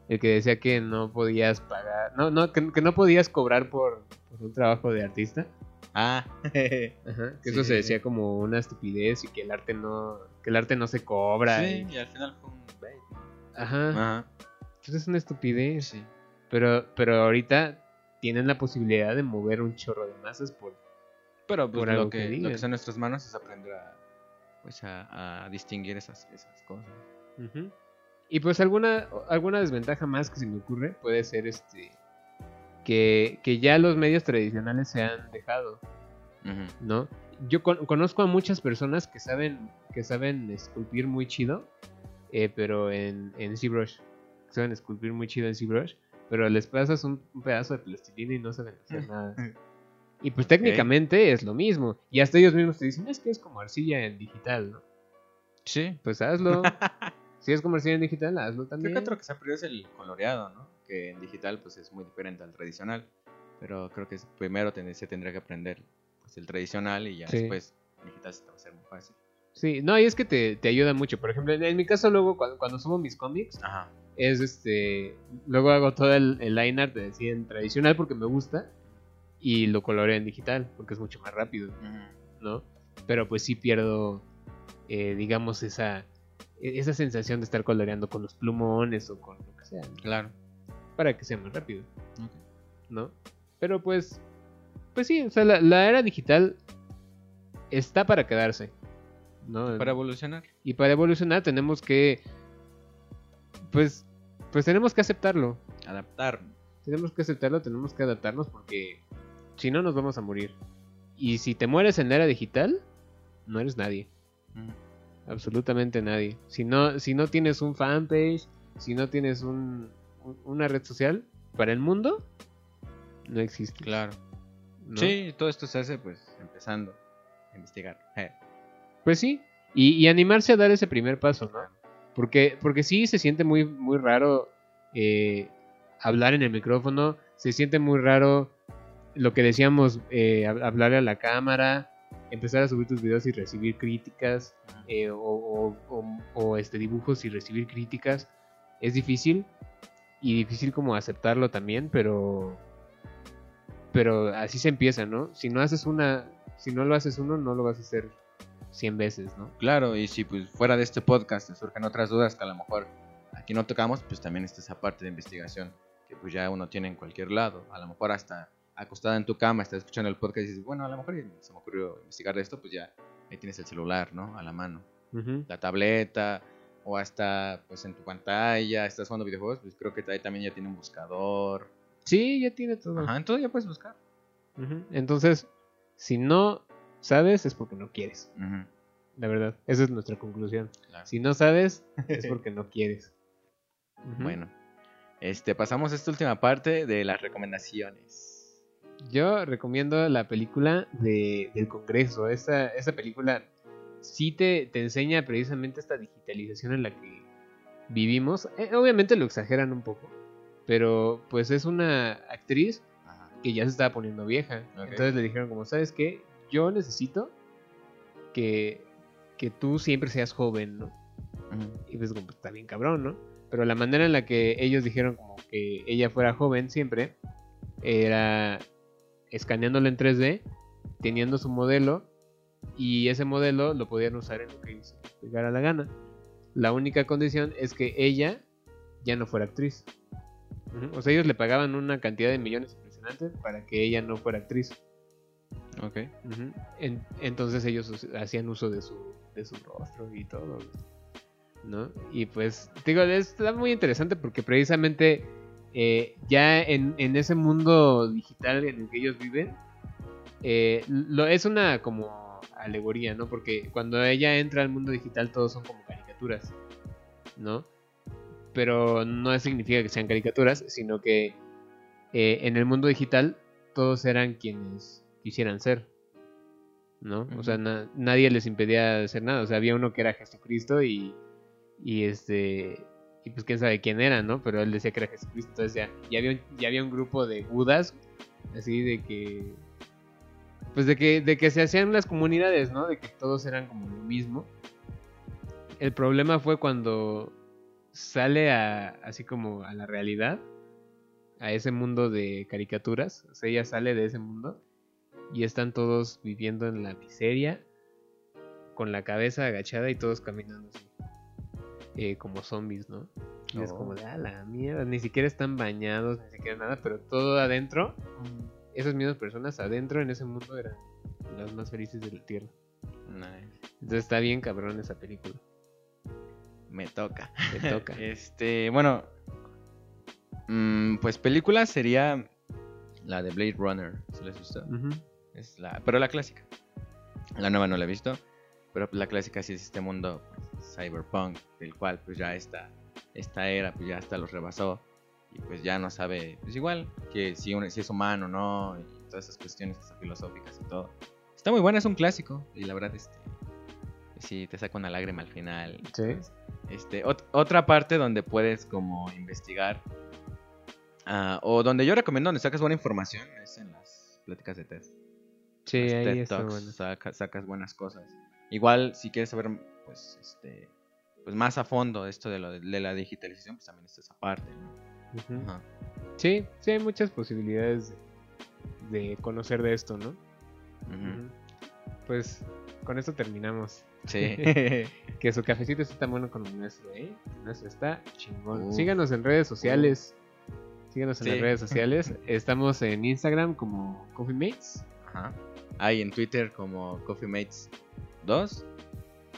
El que decía que no podías pagar, no, no, que, que no podías cobrar por, por un trabajo de artista. Ah. Ajá, que eso se decía como una estupidez y que el arte no, que el arte no se cobra. sí, y- y al final fue un. Ajá. Ajá. Entonces es una estupidez. Sí. Pero, pero ahorita tienen la posibilidad de mover un chorro de masas por. Pero pues, Por algo lo, que que, lo que está en nuestras manos es aprender a, pues, a, a distinguir esas, esas cosas. Ujú. Y pues alguna, alguna desventaja más que se me ocurre puede ser este. Que, que ya los medios tradicionales se han dejado. ¿no? Yo con- conozco a muchas personas que saben, que saben esculpir muy chido, eh, pero en, en ZBrush. Saben esculpir muy chido en ZBrush. pero les pasas un, un pedazo de plastilina y no saben hacer nada. Y pues técnicamente es lo mismo. Y hasta ellos mismos te dicen, es que es como arcilla en digital, ¿no? Sí. Pues hazlo. si es como arcilla en digital, hazlo Creo también. que otro que se ha perdido es el coloreado, ¿no? Que en digital pues es muy diferente al tradicional. Pero creo que primero se tendría que aprender pues, el tradicional y ya Sí. después digital se te va a hacer muy fácil. Sí, no, y es que te, te ayuda mucho. Por ejemplo, en, en mi caso, luego cuando, cuando subo mis cómics, Ajá. es este. Luego hago todo el, el line art de- en tradicional porque me gusta. Y lo coloreo en digital porque es mucho más rápido, ¿no? Pero pues sí pierdo, eh, digamos, esa, e- esa sensación de estar coloreando con los plumones o con lo que sea, ¿no? Claro. Para que sea más rápido, ¿no? Pero pues, pues sí, o sea, la, la era digital está para quedarse, ¿no? Para evolucionar. Y para evolucionar tenemos que, pues, pues tenemos que aceptarlo. Adaptar. Tenemos que aceptarlo, tenemos que adaptarnos porque si no nos vamos a morir. Y si te mueres en la era digital, no eres nadie, absolutamente nadie. Si no, si no tienes un fanpage, si no tienes un- una red social para el mundo, no existe. Claro. ¿no? Sí, todo esto se hace pues empezando a investigar. Eh, Pues sí, y, y animarse a dar ese primer paso, ¿no? Porque, porque sí se siente muy, muy raro eh, hablar en el micrófono, se siente muy raro lo que decíamos, eh, hab- hablarle a la cámara, empezar a subir tus videos y recibir críticas, eh, o, o- o- o, este, dibujos y recibir críticas. Es difícil, y difícil como aceptarlo también, pero, pero así se empieza, ¿no? Si no haces una, si no lo haces uno, no lo vas a hacer 100 veces, ¿no? Claro, y si pues fuera de este podcast te surgen otras dudas que a lo mejor aquí no tocamos, pues también está esa parte de investigación que pues ya uno tiene en cualquier lado. A lo mejor hasta acostada en tu cama, estás escuchando el podcast y dices, bueno, a lo mejor se me ocurrió investigar de esto, pues ya ahí tienes el celular, ¿no? A la mano. La tableta o hasta pues en tu pantalla, estás jugando videojuegos, pues creo que ahí también ya tiene un buscador. Sí, ya tiene todo. Ajá, entonces ya puedes buscar. Entonces, si no sabes, es porque no quieres. La verdad, esa es nuestra conclusión. claro. Si no sabes, es porque no quieres. Bueno, este, pasamos a esta última parte de las recomendaciones. Yo recomiendo la película de, del Congreso. Esa, esa película sí te, te enseña precisamente esta digitalización en la que vivimos. Eh, obviamente lo exageran un poco, pero pues es una actriz Ajá. que ya se estaba poniendo vieja. Entonces le dijeron como, ¿sabes qué? Yo necesito que, que tú siempre seas joven, ¿no? Y pues como, está bien cabrón, ¿no? Pero la manera en la que ellos dijeron como que ella fuera joven siempre era escaneándola en 3D, teniendo su modelo y ese modelo lo podían usar en lo que les pegara la gana. La única condición es que ella ya no fuera actriz. O sea, ellos le pagaban una cantidad de millones impresionantes para que ella no fuera actriz. Ok. En- entonces ellos hacían uso de su, de su rostro y todo, ¿no? Y pues, digo, está muy interesante porque precisamente eh, ya en, en ese mundo digital en el que ellos viven, eh, lo, es una como alegoría, ¿no? Porque cuando ella entra al mundo digital todos son como caricaturas, ¿no? Pero no significa que sean caricaturas, sino que eh, en el mundo digital todos eran quienes quisieran ser, ¿no? O sea, na- nadie les impedía hacer nada. O sea, había uno que era Jesucristo y, y este y pues quién sabe quién era, ¿no? Pero él decía que era Jesucristo. Entonces ya, ya había un, ya había un grupo de Budas, así de que pues de que de que se hacían las comunidades, ¿no? De que todos eran como lo mismo. El problema fue cuando sale a así como a la realidad, a ese mundo de caricaturas, o sea, ella sale de ese mundo y están todos viviendo en la miseria, con la cabeza agachada y todos caminando así, eh, como zombies, ¿no? Y es como de, ah, la mierda, ni siquiera están bañados, ni siquiera nada, pero todo adentro, esas mismas personas adentro en ese mundo eran las más felices de la tierra. Nice. Entonces está bien cabrón esa película, Me toca. te toca. Este, bueno. mm, pues película sería la de Blade Runner. ¿Se la has visto? Ujú. Es la, pero la clásica. La nueva no la he visto. Pero la clásica sí es este mundo pues, cyberpunk, del cual pues ya esta, esta era pues ya hasta los rebasó. Y pues ya no sabe, pues igual, que si, si es humano o no, y todas esas cuestiones filosóficas y todo. Está muy buena, es un clásico, y la verdad, este, sí, te saca una lágrima al final. Sí. Este, otra parte donde puedes como investigar, ah, o donde yo recomiendo donde sacas buena información, es en las pláticas de TED. Sí, ahí está bueno. sacas buenas cosas. Igual, si quieres saber, pues, este, pues más a fondo esto de, lo, de la digitalización, pues también está esa parte, Sí, sí hay muchas posibilidades de, conocer de esto, ¿no? Pues con esto terminamos. Sí. que su cafecito está tan bueno como el nuestro, ¿eh? El nuestro está chingón. Síganos en redes sociales. Síganos en las redes sociales. Estamos en Instagram como Coffee Mates. Ajá. Hay en Twitter como Coffee Mates 2.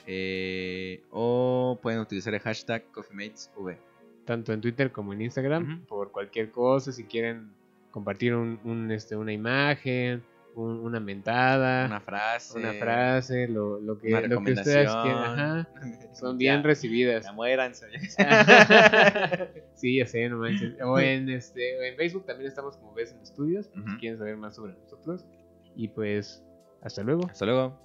Eh, o pueden utilizar el hashtag CoffeeMatesV. Tanto en Twitter como en Instagram. Por cualquier cosa, si quieren compartir un, este, una imagen, una mentada, una frase, una frase, lo, lo que, lo que ustedes quieran, son bien recibidas. Ya muéranse. sí, ya sé, no manches. O en, este, en Facebook también estamos como ves en estudios, si quieren saber más sobre nosotros. Y pues, hasta luego. Hasta luego.